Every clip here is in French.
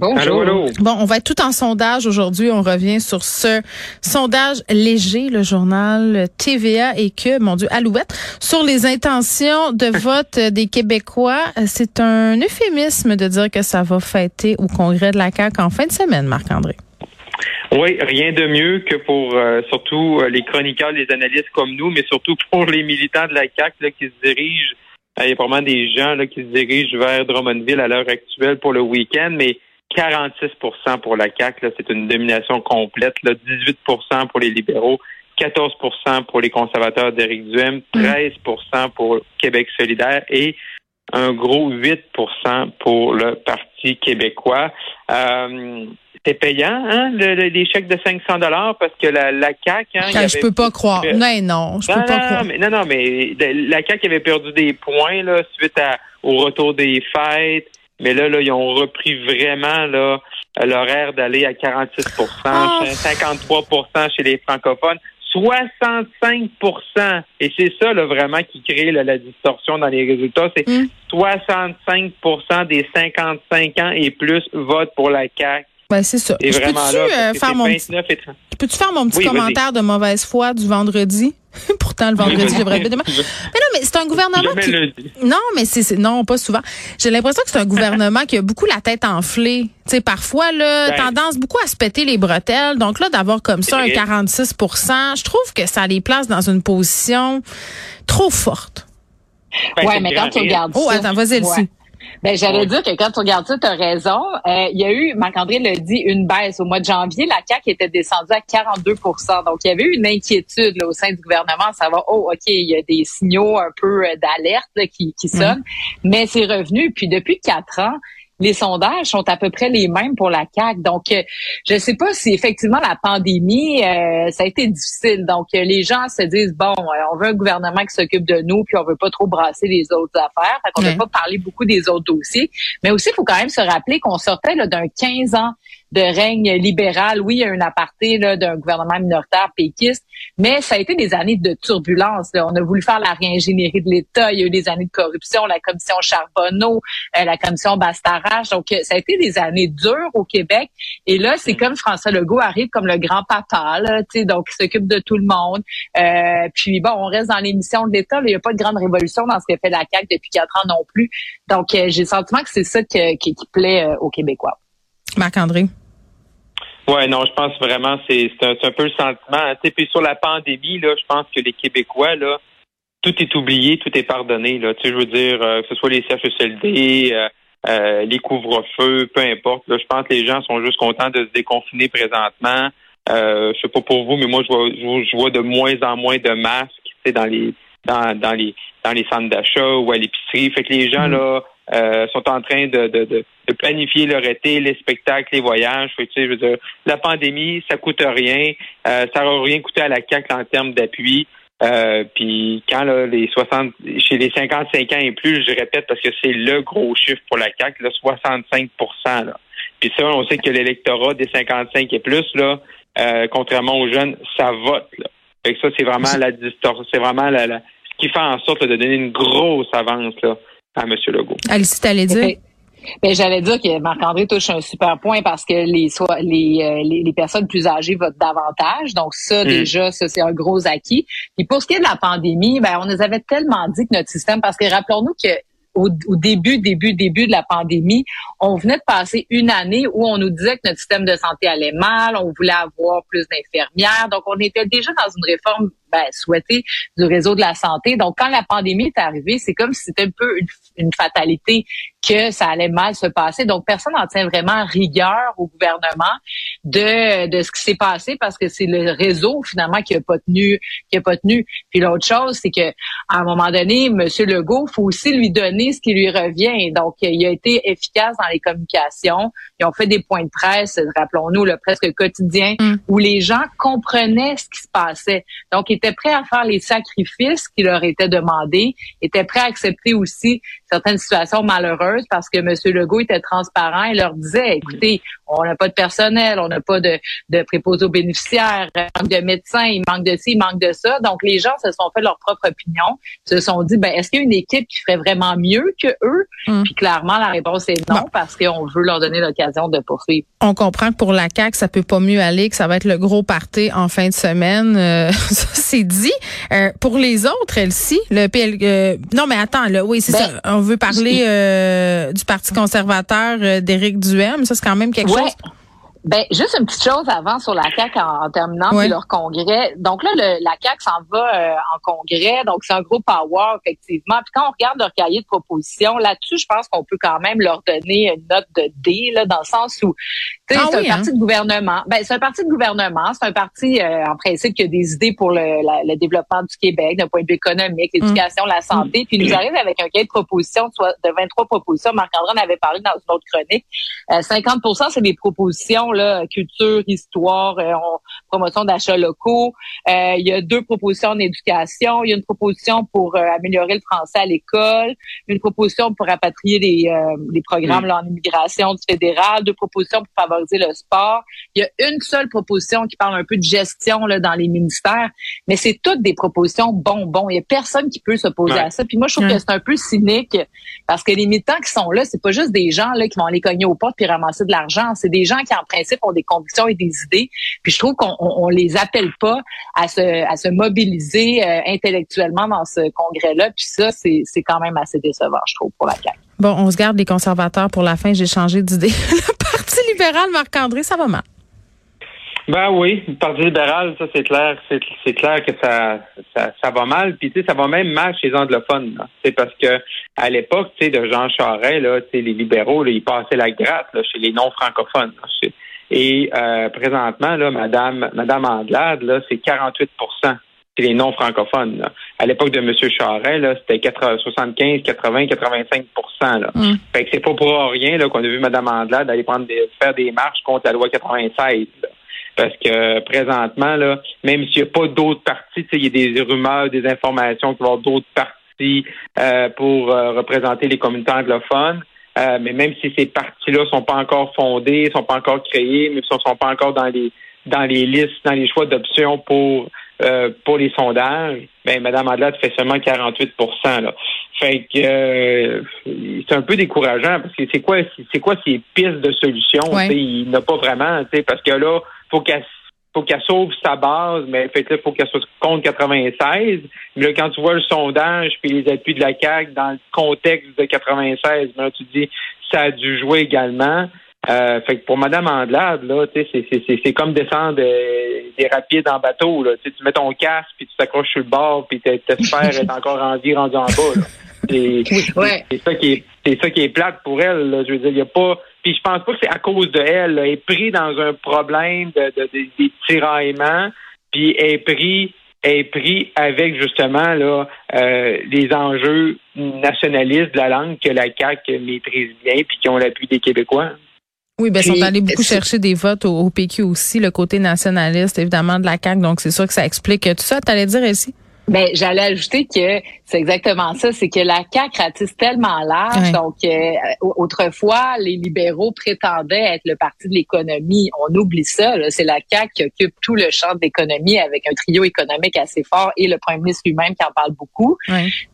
Allô, allô? Bon, on va être tout en sondage aujourd'hui. On revient sur ce sondage léger, le journal TVA et que, mon Dieu, Alouette, sur les intentions de vote des Québécois. C'est un euphémisme de dire que ça va fêter au congrès de la CAQ en fin de semaine, Marc-André. Oui, rien de mieux que pour euh, surtout euh, les chroniqueurs, les analystes comme nous, mais surtout pour les militants de la CAQ là, qui se dirigent. euh, Il y a probablement des gens là, qui se dirigent vers Drummondville à l'heure actuelle pour le week-end, mais 46% pour la CAQ, c'est une domination complète. Là, 18% pour les libéraux, 14% pour les conservateurs d'Éric Duhem, 13% pour Québec solidaire et un gros 8% pour le Parti québécois. Euh, c'est payant, hein, le- le- les chèques de 500 dollars parce que la, la CAQ... Hein, Ah, je peux pas croire. Euh, Non, non, je peux non, pas croire. mais, non, non, mais la CAQ avait perdu des points là, suite à, au retour des fêtes. Mais là, là, ils ont repris vraiment là l'horaire d'aller à 46% Oh. 53% chez les francophones, 65% Et c'est ça là, vraiment qui crée là, la distorsion dans les résultats. C'est Mm. 65% des 55 ans et plus votent pour la CAQ. Ben, c'est ça. Et Je vraiment peux-tu là, euh, faire mon petit 29 et 30. Peux-tu faire mon petit Oui, vas-y. commentaire de mauvaise foi du vendredi? Pourtant, le vendredi, j'aimerais bien demain. Mais non, mais c'est un gouvernement qui... lundi. Non, mais c'est c'est- non, pas souvent. J'ai l'impression que c'est un gouvernement qui a beaucoup la tête enflée. Tu sais, parfois là, Ben. tendance beaucoup à se péter les bretelles. Donc là, d'avoir comme ça un vrai. 46 je trouve que ça les place dans une position trop forte. Ben, ouais, mais quand tu regardes Oh, attends, vas-y. Ouais. Ben, j'allais Ouais. dire que quand tu regardes ça, tu as raison. Euh, il y a eu, Marc-André l'a dit, une baisse. Au mois de janvier, la CAQ était descendue à 42% Donc, il y avait eu une inquiétude là, au sein du gouvernement, ça va, oh, OK, il y a des signaux un peu euh, d'alerte qui, qui sonnent, mais c'est revenu. Puis depuis quatre ans, les sondages sont à peu près les mêmes pour la CAQ. Donc, euh, je sais pas si effectivement la pandémie, euh, ça a été difficile. Donc, euh, les gens se disent, bon, euh, on veut un gouvernement qui s'occupe de nous, puis on veut pas trop brasser les autres affaires. Fait qu'on Ouais. veut pas parler beaucoup des autres dossiers. Mais aussi, il faut quand même se rappeler qu'on sortait d'un 15 ans de règne libéral. Oui, il y a un aparté là, d'un gouvernement minoritaire péquiste, mais ça a été des années de turbulence. là. On a voulu faire la réingénierie de l'État. Il y a eu des années de corruption, la commission Charbonneau, euh, la commission Bastarache. Donc, euh, ça a été des années dures au Québec. Et là, c'est comme François Legault arrive comme le grand papa, là, tu sais, donc il s'occupe de tout le monde. Euh, puis bon, on reste dans l'émission de l'État. Il n'y a pas de grande révolution dans ce que fait la CAQ depuis quatre ans non plus. Donc, euh, j'ai le sentiment que c'est ça qui, qui plaît euh, aux Québécois. Marc-André? Ouais, non, je pense vraiment c'est c'est un, peu le sentiment. hein. Puis sur la pandémie, là, je pense que les Québécois, là, tout est oublié, tout est pardonné. Là. Tu sais, je veux dire, euh, que ce soit les CHSLD, euh, euh, les couvre-feux, peu importe. Là, je pense que les gens sont juste contents de se déconfiner présentement. Euh, je sais pas pour vous, mais moi, je vois, je vois- je vois de moins en moins de masques tu sais, dans les dans, dans les dans les centres d'achat ou à l'épicerie. Fait que les gens là euh, sont en train de, de, de, de planifier leur été, les spectacles, les voyages. Fait tu sais, je veux dire, la pandémie, ça coûte rien. Euh, ça n'aura rien coûté à la CAQ en termes d'appui. Euh, puis quand là, les 60 chez les 55 ans et plus, je répète parce que c'est le gros chiffre pour la CAQ, là, 65 là. Puis ça, on sait que l'électorat des 55 et plus, là, euh, contrairement aux jeunes, ça vote. Là. Fait que ça, c'est vraiment la distorsion, c'est vraiment la, la- ce qui fait en sorte là, de donner une grosse avance là, à M. Legault. Alice, t'allais dire? Effect- Ben, j'allais dire que Marc-André touche un super point parce que les, soit, les, euh, les, les personnes plus âgées votent davantage. Donc, ça, Mm. déjà, ça, c'est un gros acquis. Et pour ce qui est de la pandémie, ben, on nous avait tellement dit que notre système, parce que rappelons-nous que au, au début, début, début de la pandémie, on venait de passer une année où on nous disait que notre système de santé allait mal, on voulait avoir plus d'infirmières. Donc, on était déjà dans une réforme ben, du réseau de la santé. Donc, quand la pandémie est arrivée, c'est comme si c'était un peu une, une fatalité que ça allait mal se passer. Donc, personne n'en tient vraiment rigueur au gouvernement de, de ce qui s'est passé parce que c'est le réseau finalement qui a pas tenu, qui a pas tenu. Puis l'autre chose, c'est que à un moment donné, M. Legault, faut aussi lui donner ce qui lui revient. Donc, il a été efficace dans les communications. Ils ont fait des points de presse, rappelons-nous, le presque quotidien, Mm. où les gens comprenaient ce qui se passait. Donc, étaient prêts à faire les sacrifices qui leur étaient demandés, étaient prêts à accepter aussi certaines situations malheureuses parce que M. Legault était transparent et leur disait, écoutez, on n'a pas de personnel, on n'a pas de, de préposés aux bénéficiaires, il manque de médecins, il manque de ci, il manque de ça. Donc, les gens se sont fait leur propre opinion, se sont dit, ben, est-ce qu'il y a une équipe qui ferait vraiment mieux que eux? Mm. Puis clairement, la réponse est non Bon. parce qu'on veut leur donner l'occasion de poursuivre. On comprend que pour la CAQ, ça peut pas mieux aller, que ça va être le gros party en fin de semaine. Euh, c'est dit. Euh, pour les autres, Elsie, le PL... euh, non, mais attends, là, oui, c'est Ben, ça. On veut parler euh, du Parti conservateur d'Éric Duhem. Ça, c'est quand même quelque Ouais. chose. Ben, juste une petite chose avant sur la CAQ en, en terminant, Ouais. puis leur congrès. Donc là, le- la CAQ s'en va euh, en congrès, donc c'est un gros power, effectivement. Puis quand on regarde leur cahier de proposition, là-dessus, je pense qu'on peut quand même leur donner une note de D, là, dans le sens où, Ah c'est oui, un parti hein? de gouvernement. Ben, c'est un parti de gouvernement, c'est un parti, euh, en principe, qui a des idées pour le, la- le développement du Québec, d'un point de vue économique, l'éducation, la santé, puis il nous arrive avec un cahier de proposition soit de 23 propositions. Marc-André en avait parlé dans une autre chronique. Euh, 50% c'est des propositions, là, culture, histoire, euh, on- promotion d'achats locaux. Euh, il y a deux propositions en éducation. Il y a une proposition pour améliorer le français à l'école, une proposition pour rapatrier les, euh, les programmes là, en immigration du fédéral, deux propositions pour favoriser le sport. Il y a une seule proposition qui parle un peu de gestion là, dans les ministères, mais c'est toutes des propositions bonbons. Il y a personne qui peut s'opposer Ouais. à ça. Puis moi, je trouve Ouais. que c'est un peu cynique parce que les militants qui sont là, c'est pas juste des gens là qui vont aller cogner aux portes puis ramasser de l'argent. C'est des gens qui, en principe, ont des convictions et des idées. Puis je trouve qu'on on, on les appelle pas à se, à se mobiliser euh, intellectuellement dans ce congrès-là. Puis ça, c'est c'est quand même assez décevant, je trouve, pour la CAQ. Bon, on se garde les conservateurs pour la fin. J'ai changé d'idée. libéral, Marc-André, ça va mal. Ben oui, le Parti libéral, ça c'est clair, c'est clair que ça, ça va mal. Puis tu sais, ça va même mal chez les anglophones. C'est parce que à l'époque, tu sais, de Jean Charest, là, tu sais, les libéraux, ils passaient la gratte chez les non francophones. Et euh, présentement, là, Madame Madame Anglade, là, c'est 48 chez les non francophones. là. À l'époque de M. Charest, là, c'était 80, 75, 80, 85 là. Mm. Fait que c'est pas pour rien qu'on a vu Mme Andelade aller prendre des, faire des marches contre la loi 96. là. Parce que présentement, là, même s'il n'y a pas d'autres partis, il y a des rumeurs, des informations qu'il va y avoir d'autres partis euh, pour euh, représenter les communautés anglophones. Euh, mais même si ces partis-là sont pas encore fondés, sont pas encore créés, mais ne sont pas encore dans les dans les listes, dans les choix d'options pour euh, pour les sondages, ben Mme Andelade fait seulement 48 là. Fait que euh, c'est un peu décourageant parce que c'est quoi c'est quoi ces pistes de solutions? Ouais. Il n'a pas vraiment, tu sais, parce que là, faut qu'elle faut qu'elle sauve sa base, mais fait là, faut qu'elle soit contre 96. Mais là, quand tu vois le sondage puis les appuis de la CAQ dans le contexte de 96, ben là, tu te dis ça a dû jouer également. Euh, fait que pour Mme Andelade, là, tu sais, c'est- c'est- c'est c'est comme descendre euh, des rapides en bateau. Là. Tu mets ton casque puis tu t'accroches sur le bord puis t'es- t'espères être encore en vie rendu en bas. C'est Ouais. c'est ça qui est c'est ça qui est plate pour elle. là. Je veux dire, il y a pas. Puis je pense pas que c'est à cause de elle. là. Elle est pris dans un problème de, de- de- des tiraillements, puis elle est pris est pris avec justement là euh, les enjeux nationalistes de la langue que la CAQ maîtrise bien puis qui ont l'appui des Québécois. Oui, ben, ils Puis, sont allés beaucoup chercher des votes au, au PQ aussi, le côté nationaliste, évidemment, de la CAQ. Donc, c'est sûr que ça explique tout ça. T'allais dire ici? Ben, j'allais ajouter que c'est exactement ça, c'est que la CAQ ratisse tellement large. Donc, euh, autrefois, les libéraux prétendaient être le parti de l'économie. On oublie ça. C'est la CAQ qui occupe tout le champ de l'économie avec un trio économique assez fort et le premier ministre lui-même qui en parle beaucoup.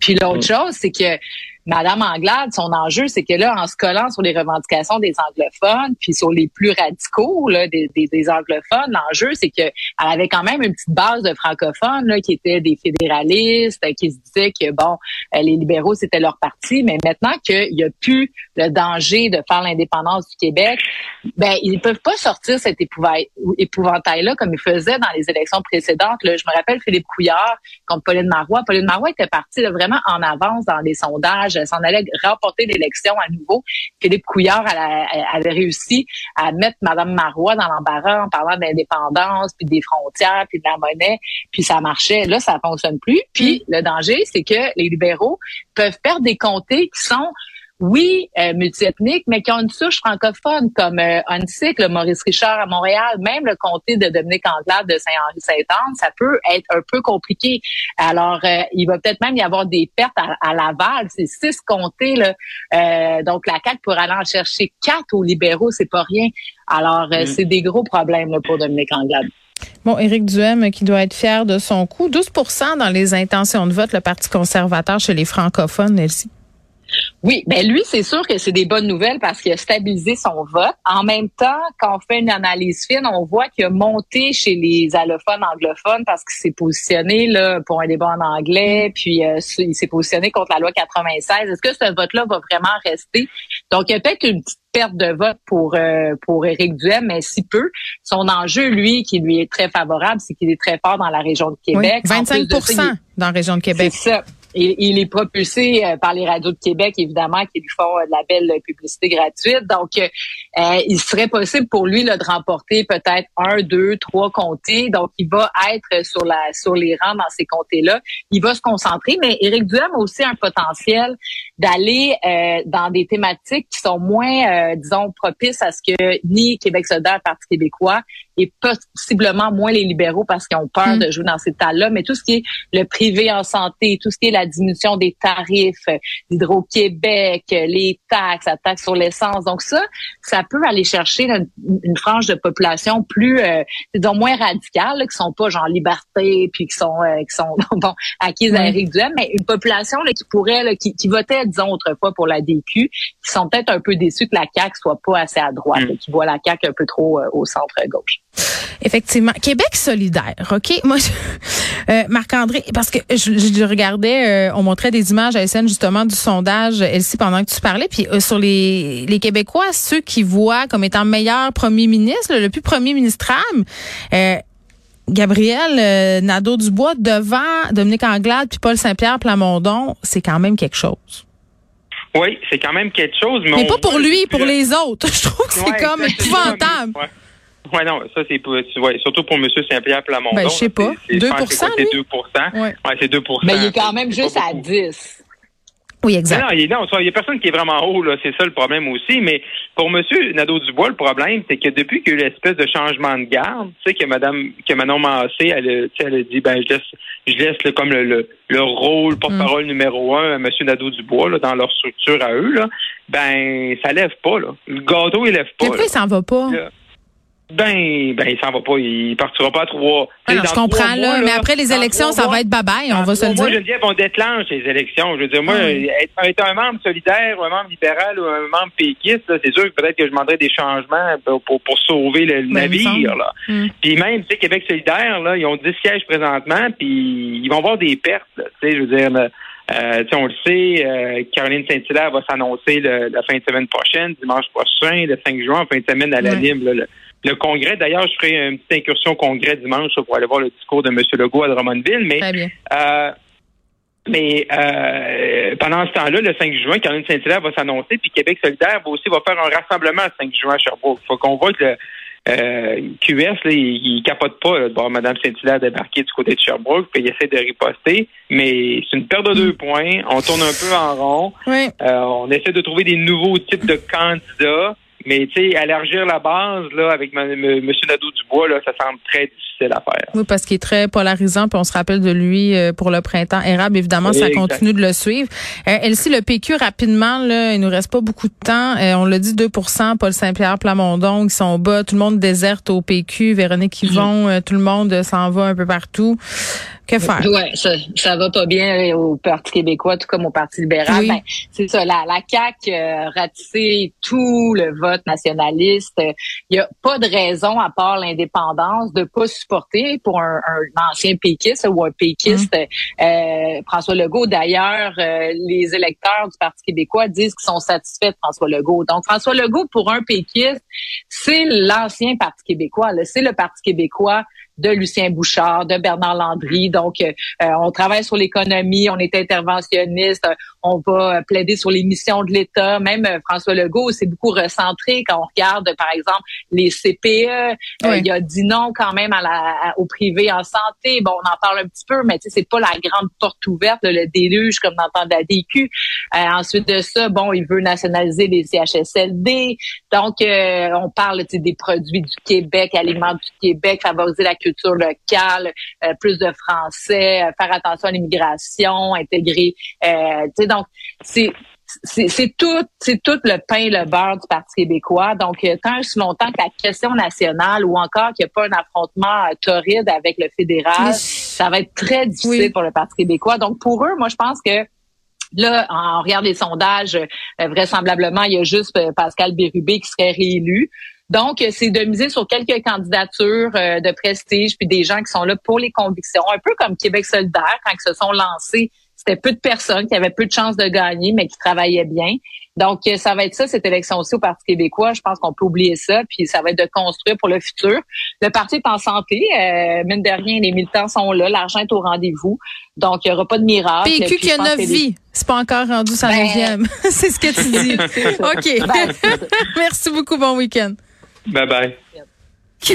Puis l'autre chose, c'est que Madame Anglade, son enjeu, c'est que là, en se collant sur les revendications des anglophones, puis sur les plus radicaux là, des, des, des anglophones, l'enjeu, c'est que elle avait quand même une petite base de francophones là, qui étaient des fédéralistes, qui se disaient que bon, euh, les libéraux c'était leur parti, mais maintenant qu'il y a plus le danger de faire l'indépendance du Québec, ben ils peuvent pas sortir cet épouvantail-là comme ils faisaient dans les élections précédentes. Là. Je me rappelle Philippe Couillard contre Pauline Marois. Pauline Marois était partie vraiment en avance dans les sondages, elle s'en allait remporter l'élection à nouveau. Philippe Couillard elle, avait réussi à mettre Madame Marois dans l'embarras en parlant d'indépendance, puis des frontières, puis de la monnaie, puis ça marchait. Là, ça fonctionne plus. Puis le danger, c'est que les libéraux peuvent perdre des comtés qui sont oui, euh, multiethniques, mais qui ont une souche francophone, comme euh, le Maurice Richard à Montréal, même le comté de Dominique Anglade de Saint-Henri-Saint-Anne, ça peut être un peu compliqué. Alors, euh, il va peut-être même y avoir des pertes à, Laval. C'est six comtés, là. Euh, donc, la CAQ pourrait aller en chercher quatre aux libéraux, c'est pas rien. Alors, mm. c'est des gros problèmes là, pour Dominique Anglade. Bon, Éric Duhem qui doit être fier de son coup. 12% dans les intentions de vote, le Parti conservateur chez les francophones, Elsie. Oui, ben lui, c'est sûr que c'est des bonnes nouvelles parce qu'il a stabilisé son vote. En même temps, quand on fait une analyse fine, on voit qu'il a monté chez les allophones anglophones parce qu'il s'est positionné là pour un débat en anglais, puis euh, il s'est positionné contre la loi 96. Est-ce que ce vote-là va vraiment rester? Donc, il y a peut-être une petite perte de vote pour euh, pour Éric Duhem, mais si peu. Son enjeu, lui, qui lui est très favorable, c'est qu'il est très fort dans la région de Québec. 25% dans la région de Québec. C'est ça. Il, il, est propulsé euh, par les radios de Québec, évidemment, qui lui font euh, de la belle publicité gratuite. Donc, euh, il serait possible pour lui là, de remporter peut-être un, deux, trois comtés. Donc, il va être sur la sur les rangs dans ces comtés-là. Il va se concentrer, mais Éric Duhem a aussi un potentiel d'aller dans des thématiques qui sont moins, disons, propices à ce que ni Québec solidaire, Parti québécois, et possiblement moins les libéraux parce qu'ils ont peur mm. de jouer dans ces tas-là, mais tout ce qui est le privé en santé, tout ce qui est la diminution des tarifs, l'Hydro-Québec, les taxes, la taxe sur l'essence. Donc ça, ça peut aller chercher une, frange de population plus, euh, disons, moins radicale, qui sont pas genre liberté, puis qui sont, euh, qui sont bon acquises à Éric Duhem, mais une population là, qui pourrait, qui, qui votait, disons, autrefois pour la DQ, qui sont peut-être un peu déçus que la CAQ soit pas assez à droite, mm. qui voient la CAQ un peu trop euh, au centre-gauche. Effectivement. Québec solidaire, OK? Moi, euh, Marc-André, parce que je, je regardais, euh, on montrait des images à SN justement du sondage, Elsie, pendant que tu parlais, puis euh, sur les, les Québécois, ceux qui voient comme étant meilleur premier ministre, le, plus premier ministre euh, Gabriel Nadeau-Dubois devant Dominique Anglade puis Paul Saint-Pierre Plamondon, c'est quand même quelque chose. Oui, c'est quand même quelque chose. Mais, pas pour lui, pour les autres. Je trouve que c'est comme épouvantable. Oui, non, ça, c'est ouais, surtout pour M. Saint-Pierre Plamondon. Ben, je sais pas. 2 2 C'est 2 ouais. c'est 2 Mais il est quand même juste à 10 oui, exact. Non, il n'y a personne qui est vraiment haut, là. C'est ça le problème aussi. Mais pour M. Nadeau-Dubois, le problème, c'est que depuis qu'il y a eu l'espèce de changement de garde, tu sais, que Mme, que Manon Massé, elle, elle a dit, ben, je laisse, je laisse comme le, le, rôle porte-parole mm. numéro un à M. Nadeau-Dubois, là, dans leur structure à eux, là. Ben, ça lève pas, là. Le gâteau, il lève pas. Pourquoi il s'en va pas? Ben, ben, il s'en va pas. Il partira pas à trois. Ah je comprends, là, mais après les élections, ça va être bye-bye, on va se le dire. Moi, Geneviève, on déclenche les élections. Je veux dire, moi, ah être, un membre solidaire ou un membre libéral ou un membre péquiste, c'est sûr que peut-être que je demanderais des changements pour, pour, sauver le ben, navire, là. Hmm. Puis même, tu sais, Québec solidaire, là, ils ont 10 sièges présentement, puis ils vont avoir des pertes, tu sais, je veux dire, euh, on le sait, euh, Caroline Saint-Hilaire va s'annoncer la fin de semaine prochaine, dimanche prochain, le 5 juin, fin de semaine à la Lime le congrès. D'ailleurs, je ferai une petite incursion au congrès dimanche pour aller voir le discours de M. Legault à Drummondville. Mais, euh, mais euh, pendant ce temps-là, le 5 juin, Caroline Saint-Hilaire va s'annoncer, puis Québec solidaire va aussi va faire un rassemblement le 5 juin à Sherbrooke. Il faut qu'on voit que le euh, QS, là, il, il capote pas de voir Mme Saint-Hilaire débarquer du côté de Sherbrooke, puis il essaie de riposter. Mais c'est une perte de deux points. On tourne un peu en rond. Oui. on essaie de trouver des nouveaux types de candidats. Mais tu sais, élargir la base là avec M. Nadeau-Dubois, là, ça semble très difficile à faire. Oui, parce qu'il est très polarisant, puis on se rappelle de lui euh, pour le printemps érable. Évidemment, ça continue de le suivre. Euh, Elsie, le PQ, rapidement, là, il nous reste pas beaucoup de temps. Euh, on l'a dit, 2% Paul Saint-Pierre Plamondon, qui sont bas. Tout le monde déserte au PQ. Véronique Yvon, mm. tout le monde s'en va un peu partout. Que faire? Ouais, ça, ça va pas bien au Parti québécois, tout comme au Parti libéral. Oui. Ben, c'est ça, la, la CAQ euh, ratissé tout le vote nationaliste. Il y a pas de raison, à part l'indépendance, de pas supporter pour un, un ancien péquiste ou un péquiste euh, François Legault. D'ailleurs, euh, les électeurs du Parti québécois disent qu'ils sont satisfaits de François Legault. Donc, François Legault, pour un péquiste, c'est l'ancien Parti québécois. là. C'est le Parti québécois de Lucien Bouchard, de Bernard Landry. Donc, euh, euh, on travaille sur l'économie, on est interventionniste, euh, on va euh, plaider sur les missions de l'État. Même François Legault s'est beaucoup recentré quand on regarde, par exemple, les CPE. Euh, il a dit non quand même à la, au privé en santé. Bon, on en parle un petit peu, mais tu sais, c'est pas la grande porte ouverte, le déluge comme dans le temps de la DQ. Euh, ensuite de ça, bon, il veut nationaliser les CHSLD. Donc, euh, on parle des produits du Québec, aliments du Québec, favoriser la culture locale, euh, plus de français, euh, faire attention à l'immigration, intégrer. Euh, tu sais, donc, c'est c'est tout, c'est tout le pain et le beurre du Parti québécois. Donc, euh, tant et aussi longtemps que la question nationale ou encore qu'il n'y a pas un affrontement euh, torride avec le fédéral, ça va être très difficile Oui. pour le Parti québécois. Donc, pour eux, moi, je pense que Là, on regarde les sondages, euh, vraisemblablement, il y a juste euh, Pascal Bérubé qui serait réélu. Donc, c'est de miser sur quelques candidatures euh, de prestige, puis des gens qui sont là pour les convictions, un peu comme Québec solidaire, quand ils se sont lancés, c'était peu de personnes qui avaient peu de chances de gagner, mais qui travaillaient bien. Donc, euh, ça va être ça, cette élection-ci au Parti québécois. Je pense qu'on peut oublier ça, puis ça va être de construire pour le futur. Le parti est en santé. Euh, mine de rien, les militants sont là, l'argent est au rendez-vous. Donc, il n'y aura pas de miracle. PQ qui a neuf vies. C'est pas encore rendu sa Ben- neuvième. c'est ce que tu dis. OK. Ben. Merci beaucoup. Bon week-end. Bye bye.